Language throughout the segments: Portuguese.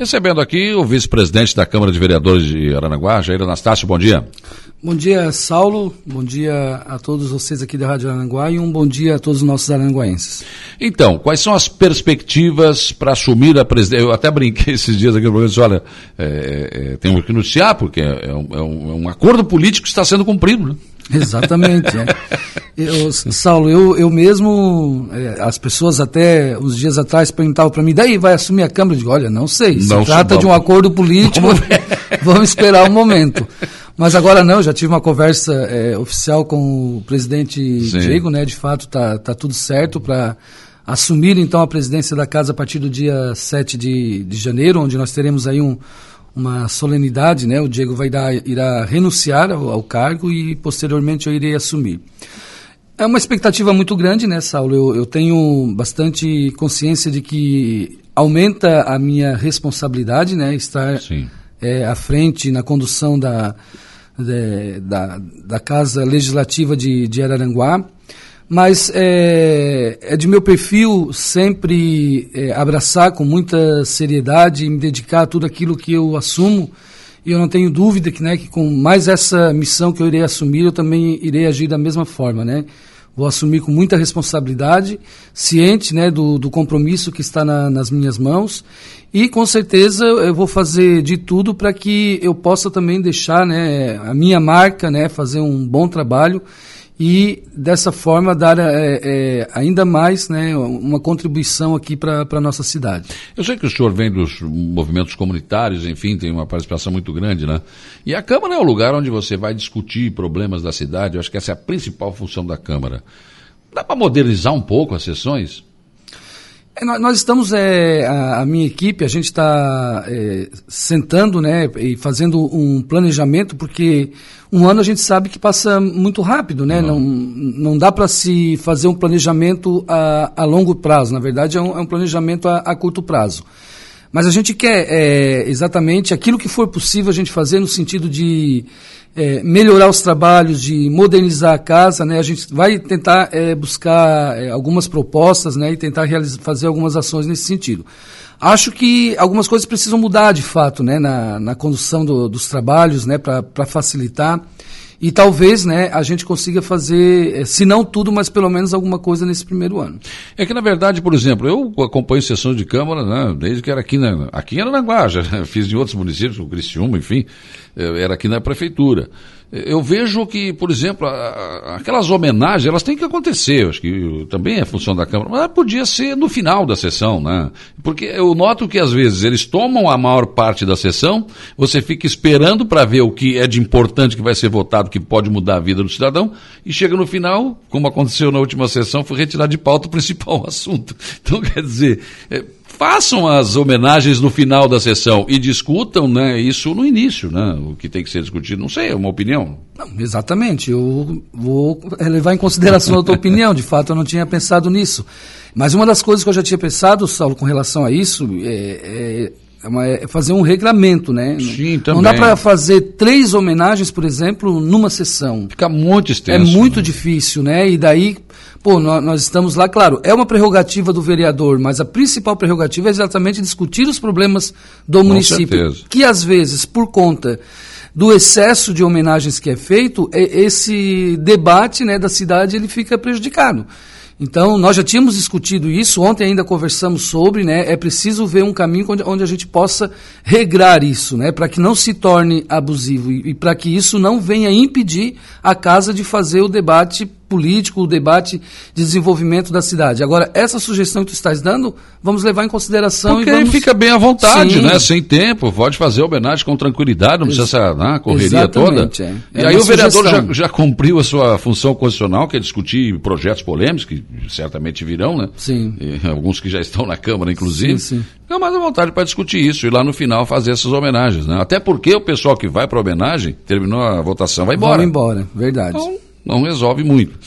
Recebendo aqui o vice-presidente da Câmara de Vereadores de Aranaguá, Jair Anastácio, bom dia. Bom dia, Saulo. Bom dia a todos vocês aqui da Rádio Aranaguá e um bom dia a todos os nossos aranguaenses. Então, quais são as perspectivas para assumir a presidência? Eu até brinquei esses dias aqui no programa, disse, olha, é, é, temos que noticiar, porque é, é um, é um, é acordo político que está sendo cumprido, né? Exatamente. é. eu, Saulo, eu, eu mesmo, é, as pessoas até uns dias atrás perguntavam para mim, daí vai assumir a Câmara? Eu digo, olha, não sei, se não, trata de um acordo político, vamos esperar um momento. Mas agora não, já tive uma conversa é, oficial com o presidente Sim. Diego, né? De fato, tá, tá tudo certo para assumir então a presidência da casa a partir do dia 7 de, de janeiro, onde nós teremos aí um, uma solenidade, né? O Diego vai dar, irá renunciar ao, ao, cargo e posteriormente eu irei assumir. É uma expectativa muito grande, né, Saulo? Eu, eu tenho bastante consciência de que aumenta a minha responsabilidade, né? Estar é, à frente na condução da, de, da, da Casa Legislativa de, de Araranguá mas é, é, de meu perfil sempre é, abraçar com muita seriedade e me dedicar a tudo aquilo que eu assumo. E eu não tenho dúvida que, né, que com mais essa missão que eu irei assumir, eu também irei agir da mesma forma, né? Vou assumir com muita responsabilidade, ciente né, do, do compromisso que está na, nas minhas mãos e com certeza eu vou fazer de tudo para que eu possa também deixar né, a minha marca, né, fazer um bom trabalho e dessa forma dar é, é, ainda mais né, uma contribuição aqui para a nossa cidade. Eu sei que o senhor vem dos movimentos comunitários, enfim, tem uma participação muito grande, né? E a Câmara é o lugar onde você vai discutir problemas da cidade, eu acho que essa é a principal função da Câmara. Dá para modernizar um pouco as sessões? Nós estamos, é, a, a, minha equipe, a gente está é, sentando né, e fazendo um planejamento, porque um ano a gente sabe que passa muito rápido, né? Não, não dá para se fazer um planejamento a, a longo prazo, na verdade é um, é um planejamento a, a curto prazo. Mas a gente quer é, exatamente aquilo que for possível a gente fazer no sentido de é, melhorar os trabalhos, de modernizar a casa. Né? A gente vai tentar é, buscar é, algumas propostas né? e tentar fazer algumas ações nesse sentido. Acho que algumas coisas precisam mudar de fato né? na, na condução do, dos trabalhos né? para facilitar. E talvez né, a gente consiga fazer, eh, se não tudo, mas pelo menos alguma coisa nesse primeiro ano. É que, na verdade, por exemplo, eu acompanho sessões de Câmara né, desde que era aqui, na, aqui em Aranaguá, fiz em outros municípios, o Criciúma, enfim, eh, era aqui na Prefeitura eu vejo que, por exemplo, aquelas homenagens, elas têm que acontecer, acho que também é função da Câmara, mas podia ser no final da sessão, né? Porque eu noto que às vezes eles tomam a maior parte da sessão, você fica esperando para ver o que é de importante que vai ser votado, que pode mudar a vida do cidadão, e chega no final, como aconteceu na última sessão, foi retirar de pauta o principal assunto. Então, quer dizer, é, façam as homenagens no final da sessão e discutam né, isso no início, né, o que tem que ser discutido. Não sei, é uma opinião. Não, exatamente, eu vou levar em consideração a tua opinião, de fato eu não tinha pensado nisso. Mas uma das coisas que eu já tinha pensado, Saulo, com relação a isso, é, é é, uma, é, fazer um regramento, né? Sim, também. Não dá para fazer três homenagens, por exemplo, numa sessão. Fica muito extenso. É muito né? difícil, né? E daí, pô, nós, nós, estamos lá, claro, é uma prerrogativa do vereador, mas a principal prerrogativa é exatamente discutir os problemas do Com município. Certeza. Que às vezes, por conta do excesso de homenagens que é feito, é, esse debate né, da cidade ele fica prejudicado. Então, nós já tínhamos discutido isso, ontem ainda conversamos sobre, né? É preciso ver um caminho onde, onde a gente possa regrar isso, né? Para que não se torne abusivo e, e para que isso não venha impedir a casa de fazer o debate político, o debate de desenvolvimento da cidade. Agora, essa sugestão que tu estás dando, vamos levar em consideração Porque e vamos... fica bem à vontade, Sim. né? Sem tempo, pode fazer homenagem com tranquilidade, não precisa ser né? correria Exatamente, toda. É. É e aí o vereador já, já, cumpriu a sua função constitucional, que é discutir projetos polêmicos, que certamente virão, né? Sim. E, alguns que já estão na Câmara, inclusive. Sim, sim. Fica mais à vontade para discutir isso e lá no final fazer essas homenagens, né? Até porque o pessoal que vai para homenagem, terminou a votação, vai embora. Vai embora, verdade. Então, não resolve muito.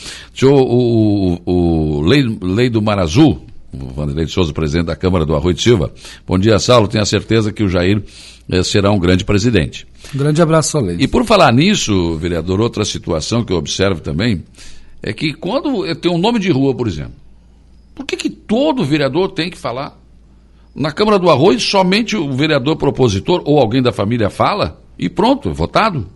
O, o, o Lei, Lei do Mar Azul, o Vanderlei de Souza, presidente da Câmara do Arroio de Silva. Bom dia, Saulo. Tenho a certeza que o Jair eh, será um grande presidente. Um grande abraço, Lei. E por falar nisso, vereador, outra situação que eu observo também é que quando tem um nome de rua, por exemplo, por que, que todo vereador tem que falar? Na Câmara do Arroz, somente o vereador propositor ou alguém da família fala e pronto, é votado.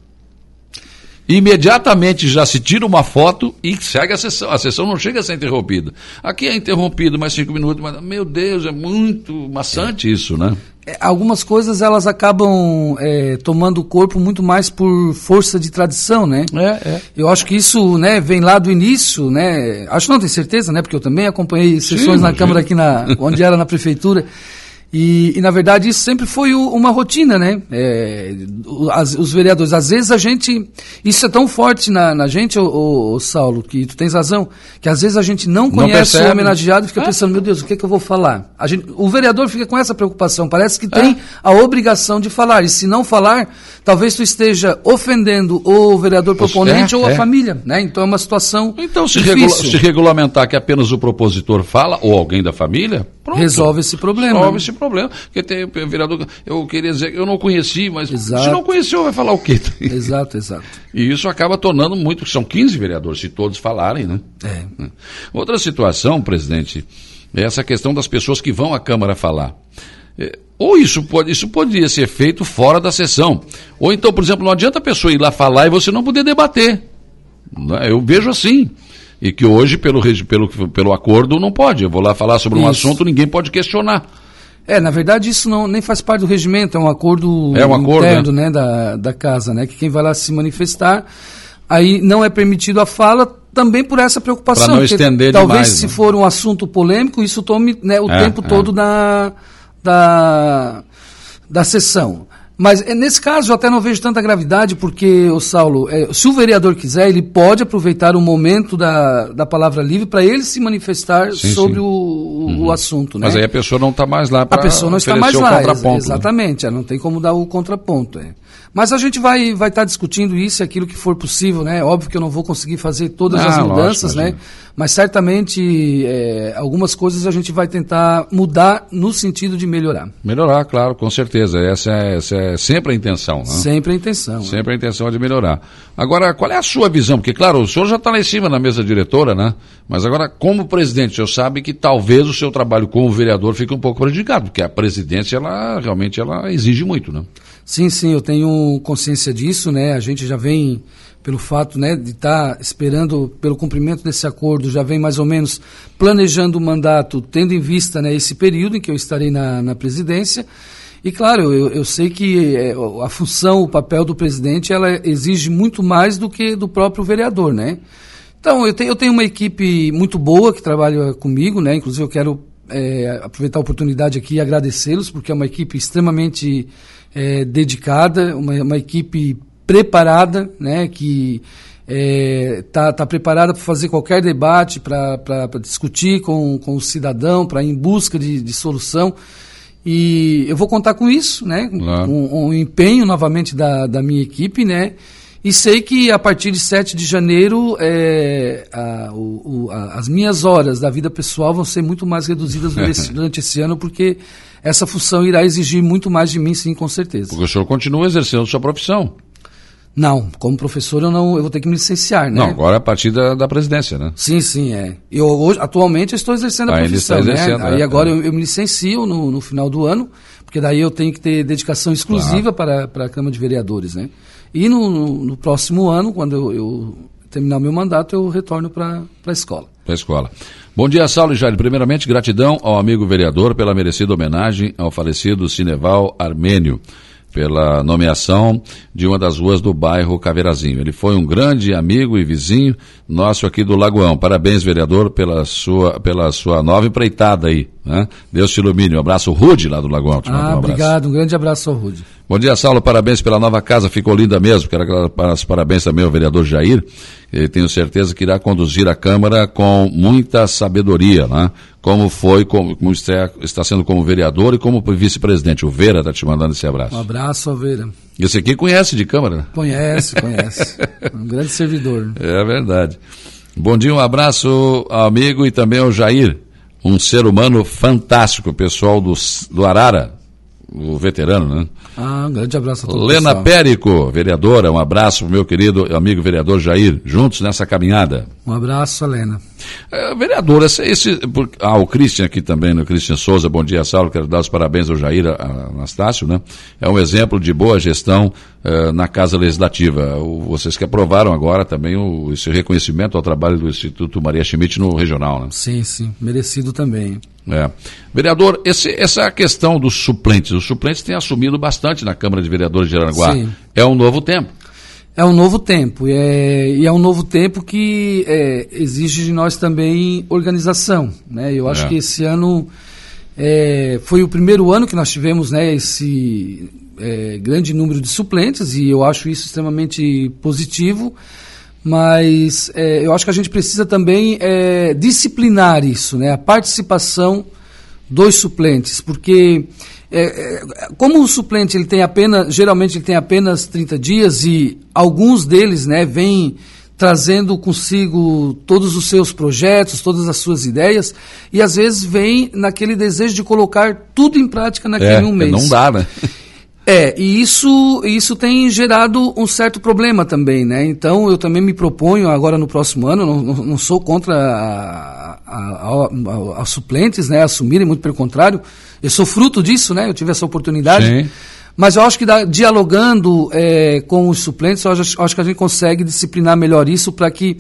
Imediatamente já se tira uma foto e segue a sessão. A sessão não chega a ser interrompida. Aqui é interrompido mais cinco minutos, mas, meu Deus, é muito maçante é. isso, né? É, algumas coisas elas acabam é, tomando o corpo muito mais por força de tradição, né? É, é. Eu acho que isso, né, vem lá do início, né? Acho não tenho certeza, né? Porque eu também acompanhei sessões sim, na sim. Câmara aqui na, onde era na prefeitura. E, e, na verdade isso sempre foi o, uma rotina, né? É, as, os vereadores, às vezes a gente, isso é tão forte na, na gente, o, Saulo, que tu tens razão, que às vezes a gente não conhece não o homenageado e fica é. pensando, meu Deus, o que é que eu vou falar? A gente, o vereador fica com essa preocupação, parece que tem é. a obrigação de falar, e se não falar, talvez tu esteja ofendendo o vereador proponente ou a é. família, né? Então é uma situação Então se, regula se regulamentar que apenas o propositor fala, ou alguém da família, pronto. Resolve esse problema. Resolve esse problema. Porque tem vereador, eu queria dizer, eu não conheci, mas exato. se não conheceu, vai falar o quê? Exato, exato. E isso acaba tornando muito, são 15 vereadores, se todos falarem, né? É. é. Outra situação, presidente, é essa questão das pessoas que vão à Câmara falar. É, ou isso, pode, isso poderia ser feito fora da sessão. Ou então, por exemplo, não adianta a pessoa ir lá falar e você não poder debater. Né? Eu vejo assim e que hoje, pelo, pelo, pelo acordo, não pode. Eu vou lá falar sobre um assunto, ninguém pode questionar. É, na verdade isso não nem faz parte do regimento, é um acordo, é um acordo interno né? né? da, da casa, né? Que quem vai lá se manifestar, aí não é permitido a fala também por essa preocupação. Não estender Talvez demais, se né? for um assunto polêmico, isso tome né, o é, tempo é. todo da, da, da sessão. Mas é, nesse caso eu até não vejo tanta gravidade, porque, o Saulo, é, se o vereador quiser, ele pode aproveitar o momento da, da palavra livre para ele se manifestar sim, sobre sim. O, uhum. o assunto. Né? Mas aí a pessoa não está mais lá para A pessoa não está mais lá, ex né? exatamente, né? não tem como dar o contraponto. É. Mas a gente vai vai estar tá discutindo isso e aquilo que for possível, né? Óbvio que eu não vou conseguir fazer todas ah, as mudanças, lógico, né? Mas certamente é, algumas coisas a gente vai tentar mudar no sentido de melhorar. Melhorar, claro, com certeza. Essa é, essa é sempre a intenção. Né? Sempre a intenção. Sempre é. a intenção de melhorar. Agora, qual é a sua visão? Porque, claro, o senhor já está lá em cima na mesa diretora, né? Mas agora, como presidente, o senhor sabe que talvez o seu trabalho como vereador fique um pouco prejudicado, porque a presidência, ela realmente ela exige muito, né? Sim, sim, eu tenho consciência disso, né? A gente já vem, pelo fato né, de estar tá esperando pelo cumprimento desse acordo, já vem mais ou menos planejando o mandato, tendo em vista né, esse período em que eu estarei na, na presidência. E claro, eu, eu sei que é, a função, o papel do presidente, ela exige muito mais do que do próprio vereador, né? Então, eu tenho, eu tenho uma equipe muito boa que trabalha comigo, né? Inclusive, eu quero é, aproveitar a oportunidade aqui e agradecê-los, porque é uma equipe extremamente é, dedicada, uma, uma, equipe preparada, né, que está é, tá, tá preparada para fazer qualquer debate, para discutir com, com o cidadão, para ir em busca de, de solução. E eu vou contar com isso, né? Claro. Um, um, empenho novamente da, da minha equipe, né? E sei que a partir de 7 de janeiro é, a, o, a, as minhas horas da vida pessoal vão ser muito mais reduzidas durante, durante esse ano, porque essa função irá exigir muito mais de mim, sim, com certeza. Porque o senhor continua exercendo sua profissão. Não, como professor eu não, eu vou ter que me licenciar, né? Não, agora é a partir da, da presidência, né? Sim, sim, é. Eu hoje, atualmente eu estou exercendo a ah, profissão, né? exercendo, né? É, Aí agora é. eu, eu, me licencio no, no final do ano, porque daí eu tenho que ter dedicação exclusiva claro. para, para a Câmara de Vereadores, né? E no, no, no próximo ano, quando eu, eu terminar o meu mandato, eu retorno para a escola. Para a escola. Bom dia, Saulo e Jair. Primeiramente, gratidão ao amigo vereador pela merecida homenagem ao falecido Cineval Armênio pela nomeação de uma das ruas do bairro Caveirazinho. Ele foi um grande amigo e vizinho nosso aqui do Lagoão. Parabéns, vereador, pela sua, pela sua nova empreitada aí. Né? Deus te ilumine. Um abraço, Rude, lá do Lagoão. Ah, um obrigado. Um grande abraço ao Rude. Bom dia, Saulo. Parabéns pela nova casa. Ficou linda mesmo. Quero dar parabéns também ao vereador Jair. Eu tenho certeza que irá conduzir a Câmara com muita sabedoria, né? como foi, como, como está, está, sendo como vereador e como vice-presidente. O Vera está te mandando esse abraço. Um abraço, Vera. Esse aqui conhece de Câmara, né? Conhece, conhece. um grande servidor. É verdade. Bom dia, um abraço ao amigo e também ao Jair, um ser humano fantástico, pessoal do, do Arara, o veterano, né? Ah, um grande abraço a todos. Lena Périco, vereadora, um abraço pro meu querido amigo vereador Jair, juntos nessa caminhada. Um abraço, Lena. É, vereador, esse, esse, ah, o Christian aqui também, o Christian Souza, bom dia, Saulo, quero dar os parabéns ao Jair Anastácio, né? É um exemplo de boa gestão uh, na Casa Legislativa. O, vocês que aprovaram agora também o, esse reconhecimento ao trabalho do Instituto Maria Schmidt no regional, né? Sim, sim, merecido também. É. Vereador, esse, essa questão dos suplentes, os suplentes têm assumido bastante na Câmara de Vereadores de Aranaguá. Sim. É um novo tempo. É um novo tempo, é, e é um novo tempo que é, exige de nós também organização. Né? Eu acho é. que esse ano é, foi o primeiro ano que nós tivemos né, esse é, grande número de suplentes, e eu acho isso extremamente positivo mas é, eu acho que a gente precisa também é, disciplinar isso, né? a participação dos suplentes, porque é, é, como o suplente ele tem apenas, geralmente ele tem apenas 30 dias e alguns deles né, vêm trazendo consigo todos os seus projetos, todas as suas ideias, e às vezes vem naquele desejo de colocar tudo em prática naquele é, um mês. Não dá, né? É, e isso, isso tem gerado um certo problema também, né? Então eu também me proponho agora no próximo ano, não, não sou contra a, a, a, a, suplentes, né? Assumirem, muito pelo contrário. Eu sou fruto disso, né? Eu tive essa oportunidade. Sim. Mas eu acho que da, dialogando é, com os suplentes, eu acho, acho que a gente consegue disciplinar melhor isso para que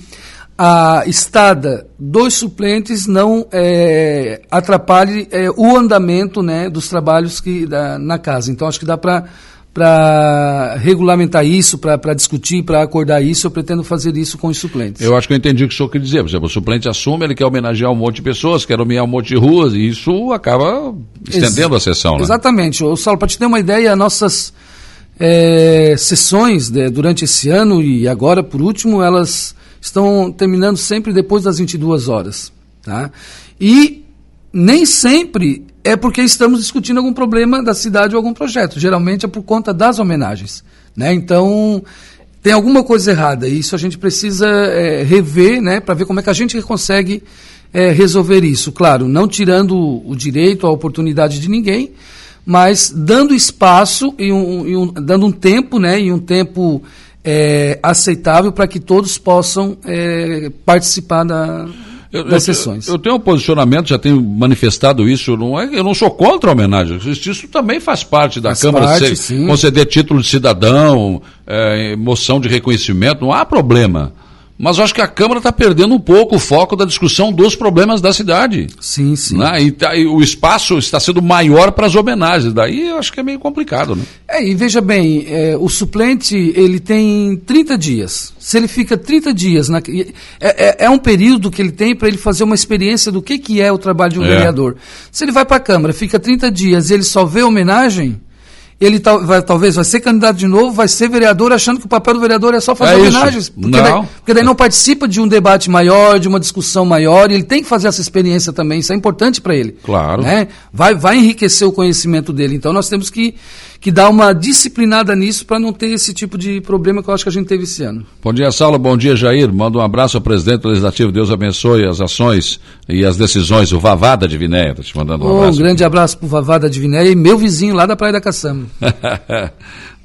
a estada dos suplentes não é, atrapalhe é, o andamento né, dos trabalhos que, da, na casa. Então, acho que dá para para regulamentar isso, para discutir, para acordar isso, eu pretendo fazer isso com os suplentes. Eu acho que eu entendi o que o senhor quer dizer. Por exemplo, o suplente assume, ele quer homenagear um monte de pessoas, quer nomear um monte de ruas, e isso acaba estendendo Ex a sessão. Né? Exatamente. O Saulo, para te ter uma ideia, nossas é, sessões de, durante esse ano e agora, por último, elas estão terminando sempre depois das 22 horas. Tá? E nem sempre é porque estamos discutindo algum problema da cidade ou algum projeto. Geralmente é por conta das homenagens. Né? Então, tem alguma coisa errada. E isso a gente precisa é, rever né, para ver como é que a gente consegue é, resolver isso. Claro, não tirando o direito, a oportunidade de ninguém, mas dando espaço e, um, e um, dando um tempo, né, e um tempo é, aceitável para que todos possam é, participar da, eu, das sessões. Eu, eu, tenho um posicionamento, já tenho manifestado isso, não é, eu não sou contra a homenagem, isso também faz parte da faz Câmara, parte, ser, conceder título de cidadão, é, moção de reconhecimento, não há problema. Mas eu acho que a Câmara está perdendo um pouco o foco da discussão dos problemas da cidade. Sim, sim. Né? E, tá, e, o espaço está sendo maior para as homenagens. Daí eu acho que é meio complicado. Né? É, e veja bem, é, o suplente ele tem 30 dias. Se ele fica 30 dias. Na, é, é, é um período que ele tem para ele fazer uma experiência do que, que é o trabalho de um é. vereador. Se ele vai para a Câmara, fica 30 dias e ele só vê homenagem ele tal, vai, talvez vai ser candidato de novo, vai ser vereador, achando que o papel do vereador é só fazer é homenagens. Porque, não. Daí, porque daí não participa de um debate maior, de uma discussão maior, e ele tem que fazer essa experiência também, isso é importante para ele. Claro. Né? Vai, vai enriquecer o conhecimento dele. Então nós temos que que dá uma disciplinada nisso para não ter esse tipo de problema que eu acho que a gente teve esse ano. Bom dia, Saulo. Bom dia, Jair. Manda um abraço ao presidente do Legislativo. Deus abençoe as ações e as decisões. O Vavada de Vinéia está te mandando um oh, abraço. Um grande abraço para o Vavada de Vinéia e meu vizinho lá da Praia da Caçamba.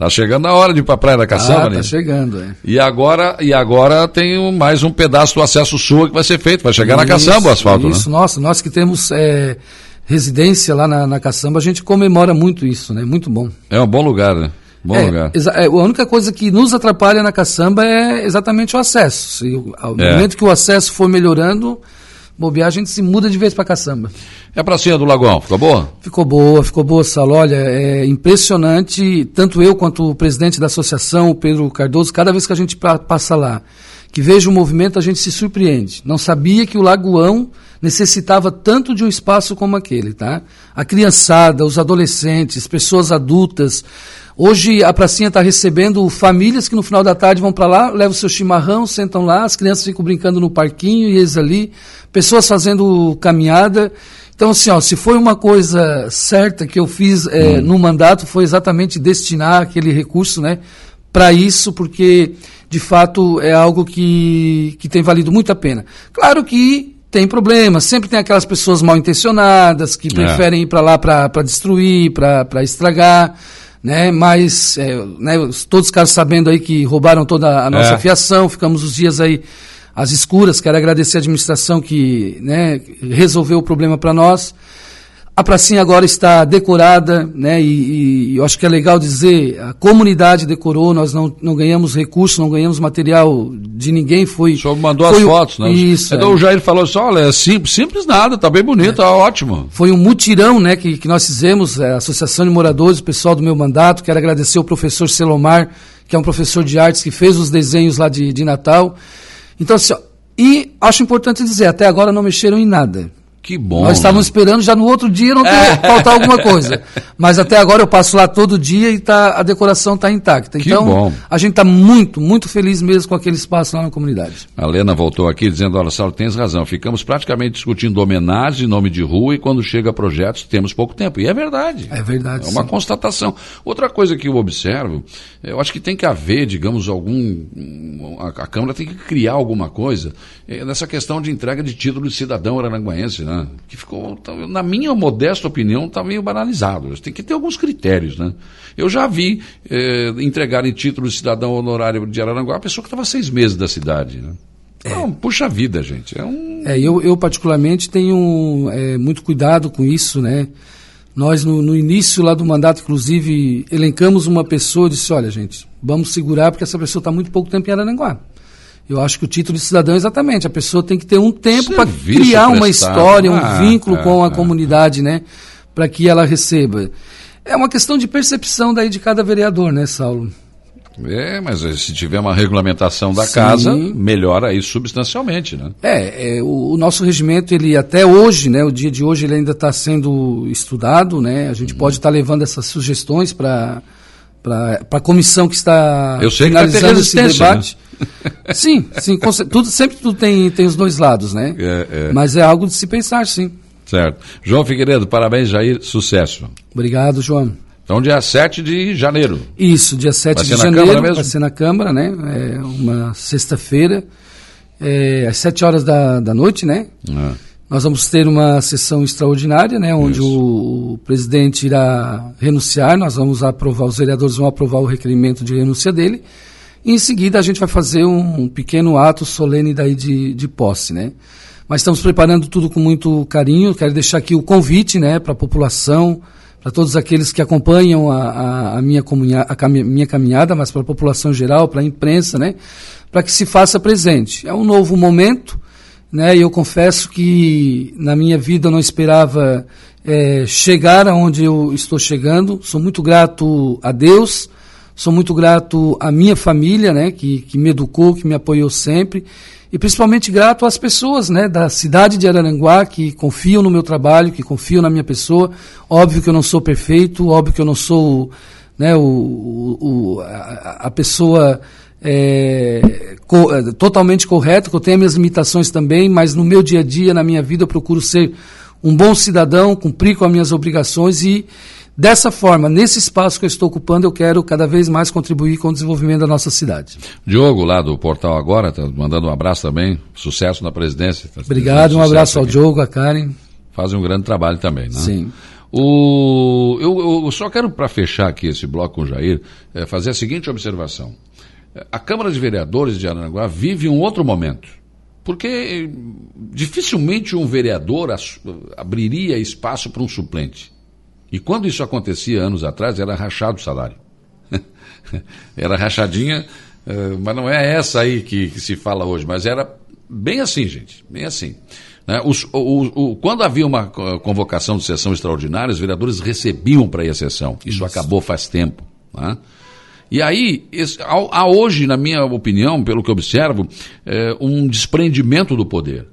Tá chegando a hora de ir para a Praia da Caçamba, ah, né? Tá chegando, é. E agora, e agora tem mais um pedaço do acesso sul que vai ser feito. Vai chegar isso, na Caçamba o asfalto, isso, né? nossa, nós que temos é, residência lá na, na Caçamba, a gente comemora muito isso, né? Muito bom. É um bom lugar, né? Bom é, lugar. É, a única coisa que nos atrapalha na caçamba é exatamente o acesso. Se, ao é. momento que o acesso for melhorando, bobear, a gente se muda de vez para caçamba. E a pracinha do Lagoão, ficou boa? Ficou boa, ficou boa, Salo. Olha, é impressionante, tanto eu quanto o presidente da associação, o Pedro Cardoso, cada vez que a gente passa lá, que veja o movimento, a gente se surpreende. Não sabia que o Lagoão necessitava tanto de um espaço como aquele, tá? A criançada, os adolescentes, pessoas adultas. Hoje a pracinha está recebendo famílias que no final da tarde vão para lá, levam seu chimarrão, sentam lá, as crianças ficam brincando no parquinho e eles ali, pessoas fazendo caminhada. Então, assim, ó, se foi uma coisa certa que eu fiz é, no mandato, foi exatamente destinar aquele recurso, né, para isso, porque de fato é algo que, que tem valido muito a pena. Claro que tem problemas. Sempre tem aquelas pessoas mal intencionadas que é. preferem é. ir para lá para destruir, para estragar. Né? Mas é, né, todos os caras sabendo aí que roubaram toda a nossa é. fiação, ficamos os dias aí às escuras. Quero agradecer a administração que né, resolveu o problema para nós. A pracinha agora está decorada, né? E, e, eu acho que é legal dizer, a comunidade decorou, nós não, não ganhamos recurso, não ganhamos material de ninguém, foi... O senhor mandou as fotos, né? Isso. Então é. o Jair falou assim, olha, é simples, simples nada, tá bem bonito, é. tá ótimo. Foi um mutirão, né, que, que nós fizemos, a Associação de Moradores, o pessoal do meu mandato, quero agradecer o professor Selomar, que é um professor de artes que fez os desenhos lá de, de Natal. Então, assim, ó, e acho importante dizer, até agora não mexeram em nada. Que bom. Nós estávamos esperando já no outro dia não ter, é. faltar alguma coisa. Mas até agora eu passo lá todo dia e tá, a decoração está intacta. Então, a gente está muito, muito feliz mesmo com aquele espaço lá na comunidade. A Lena voltou aqui dizendo, olha, Saulo, tens razão. Ficamos praticamente discutindo homenagem, nome de rua, e quando chega projetos, temos pouco tempo. E é verdade. É verdade. É uma sim. constatação. Outra coisa que eu observo, eu acho que tem que haver, digamos, algum. A, a Câmara tem que criar alguma coisa é, nessa questão de entrega de título de cidadão aranaguaense, né? Né? Que ficou, tá, na minha modesta opinião, está meio banalizado. Tem que ter alguns critérios, né? Eu já vi eh, entregarem título de cidadão honorário de Araranguá a pessoa que estava seis meses da cidade, né? Então, é. puxa vida, gente. É, um... é eu, eu, particularmente, tenho é, muito cuidado com isso, né? Nós, no, no, início lá do mandato, inclusive, elencamos uma pessoa e disse, olha, gente, vamos segurar porque essa pessoa está muito pouco tempo em Araranguá. Eu acho que o título de cidadão, exatamente, a pessoa tem que ter um tempo para criar uma história, um ah, vínculo é, com a é. comunidade, né? Para que ela receba. É uma questão de percepção daí de cada vereador, né, Saulo? É, mas se tiver uma regulamentação da Sim. casa, melhora isso substancialmente, né? É, é o, o, nosso regimento, ele até hoje, né, o dia de hoje, ele ainda está sendo estudado, né? A gente hum. pode estar tá levando essas sugestões para para a comissão que está Eu sei finalizando que esse né? debate. Né? Sim, sim, tudo, sempre tudo tem, tem os dois lados, né? É, é. Mas é algo de se pensar, sim. Certo. João Figueiredo, parabéns, Jair, sucesso. Obrigado, João. Então, dia 7 de janeiro. Isso, dia 7 vai de janeiro. Vai ser na Câmara, né? É uma sexta-feira, é, às 7 horas da, da noite, né? Ah. Nós vamos ter uma sessão extraordinária, né, onde o, o, presidente irá renunciar, nós vamos aprovar, os vereadores vão aprovar o requerimento de renúncia dele, em seguida a gente vai fazer um, pequeno ato solene daí de, de posse, né. Mas estamos preparando tudo com muito carinho, quero deixar aqui o convite, né, para a população, para todos aqueles que acompanham a, a, a, minha, a minha caminhada, mas para a população geral, para a imprensa, né, para que se faça presente. É um novo momento, né? E eu confesso que na minha vida eu não esperava é, chegar aonde eu estou chegando. Sou muito grato a Deus, sou muito grato à minha família, né? Que, que me educou, que me apoiou sempre. E principalmente grato às pessoas né, da cidade de Araranguá que confiam no meu trabalho, que confiam na minha pessoa. Óbvio que eu não sou perfeito, óbvio que eu não sou né, o, o, a, a pessoa é, co, é, totalmente correto, que eu tenho minhas limitações também, mas no meu dia a dia, na minha vida, eu procuro ser um bom cidadão, cumprir com as minhas obrigações e, dessa forma, nesse espaço que eu estou ocupando, eu quero cada vez mais contribuir com o desenvolvimento da nossa cidade. Diogo, lá do Portal Agora, está mandando um abraço também, sucesso na presidência. Tá Obrigado, um abraço ao Diogo, a Karen. Fazem um grande trabalho também, né? Sim. O, eu, eu só quero, para fechar aqui esse bloco com o Jair, é, fazer a seguinte observação a Câmara de Vereadores de Aranaguá vive um outro momento. Porque dificilmente um vereador abriria espaço para um suplente. E quando isso acontecia anos atrás, era rachado o salário. era rachadinha, eh, mas não é essa aí que, que, se fala hoje, mas era bem assim, gente, bem assim. Né? Os, o, o, quando havia uma convocação de sessão extraordinária, os vereadores recebiam para ir à sessão. Isso, isso. acabou faz tempo. Né? E aí, há hoje, na minha opinião, pelo que observo, é, um desprendimento do poder.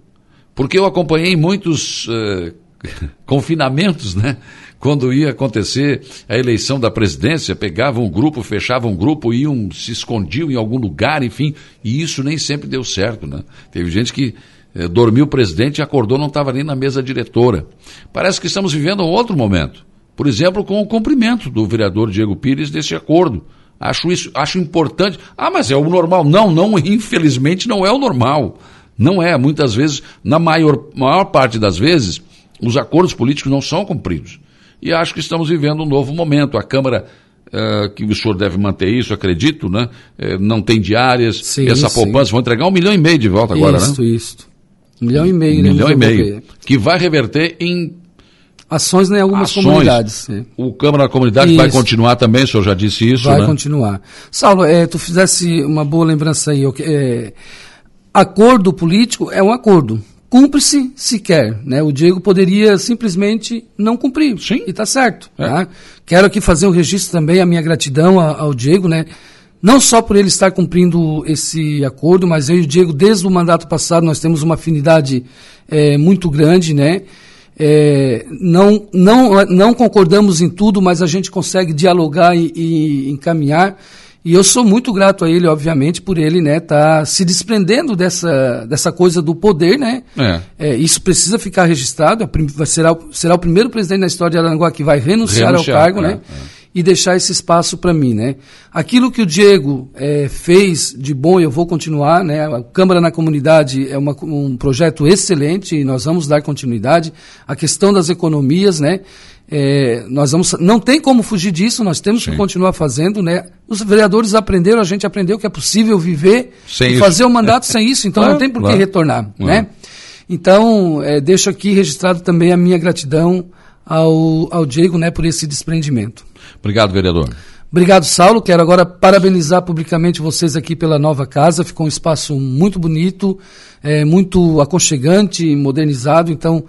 Porque eu acompanhei muitos é, confinamentos, né? Quando ia acontecer a eleição da presidência, pegavam um grupo, fechavam um grupo, iam, se escondiam em algum lugar, enfim, e isso nem sempre deu certo, né? Teve gente que é, dormiu o presidente e acordou, não estava nem na mesa diretora. Parece que estamos vivendo outro momento. Por exemplo, com o cumprimento do vereador Diego Pires desse acordo Acho isso, acho importante. Ah, mas é o normal. Não, não, infelizmente não é o normal. Não é, muitas vezes, na maior, maior parte das vezes, os acordos políticos não são cumpridos. E acho que estamos vivendo um novo momento. A Câmara Uh, que o senhor deve manter isso, acredito, né? Uh, não tem diárias, sim, essa poupança, sim. vão entregar um milhão e meio de volta agora, isso, né? Isso, isso. Um milhão e meio. Um milhão e meio. Que vai reverter em ações em algumas ações. comunidades. O Câmara da Comunidade isso. vai continuar também, o senhor já disse isso, Vai né? continuar. Saulo, é, tu fizesse uma boa lembrança aí. É, acordo político é um acordo. Cumpre-se se quer. Né? O Diego poderia simplesmente não cumprir. Sim. E está certo. É. Tá? Quero aqui fazer um registro também, a minha gratidão ao, ao Diego, né? não só por ele estar cumprindo esse acordo, mas eu e o Diego, desde o mandato passado, nós temos uma afinidade é, muito grande, né? É, não, não, não concordamos em tudo, mas a gente consegue dialogar e, e encaminhar. E eu sou muito grato a ele, obviamente, por ele né, tá se desprendendo dessa, dessa coisa do poder. Né? É. É, isso precisa ficar registrado. Será, será o primeiro presidente da história de Aranguá que vai renunciar, renunciar ao cargo. É, né? É e deixar esse espaço para mim, né? Aquilo que o Diego é, fez de bom, eu vou continuar, né? A Câmara na Comunidade é uma, um projeto excelente e nós vamos dar continuidade. A questão das economias, né? É, nós vamos, não tem como fugir disso, nós temos Sim. que continuar fazendo, né? Os vereadores aprenderam, a gente aprendeu que é possível viver sem e isso. fazer o mandato sem isso, então claro, não tem por que claro. retornar, né? Então, é, deixo aqui registrado também a minha gratidão ao, ao Diego, né, por esse desprendimento. Obrigado, vereador. Obrigado, Saulo. Quero agora parabenizar publicamente vocês aqui pela nova casa. Ficou um espaço muito bonito, é, muito aconchegante, modernizado. Então,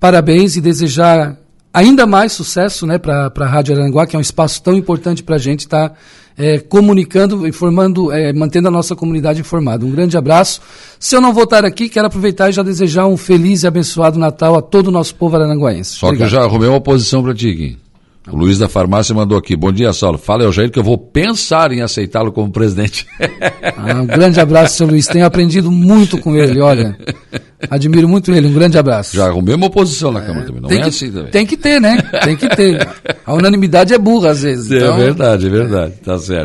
parabéns e desejar ainda mais sucesso né, para a Rádio Aranguá, que é um espaço tão importante para a gente estar tá, é, comunicando, informando, é, mantendo a nossa comunidade informada. Um grande abraço. Se eu não voltar aqui, quero aproveitar e já desejar um feliz e abençoado Natal a todo o nosso povo aranguaense. Só Obrigado. que eu já arrumei uma posição para ti, Gui. O Luiz da farmácia mandou aqui. Bom dia, Saulo. Fala, Eugênio, que eu vou pensar em aceitá-lo como presidente. Ah, um grande abraço, seu Luiz. Tenho aprendido muito com ele, olha. Admiro muito ele. Um grande abraço. Já arrumei uma oposição na Câmara é, também. Não é que, assim também. Tem que ter, né? Tem que ter. A unanimidade é burra, às vezes. É então... É verdade, é verdade. Tá certo.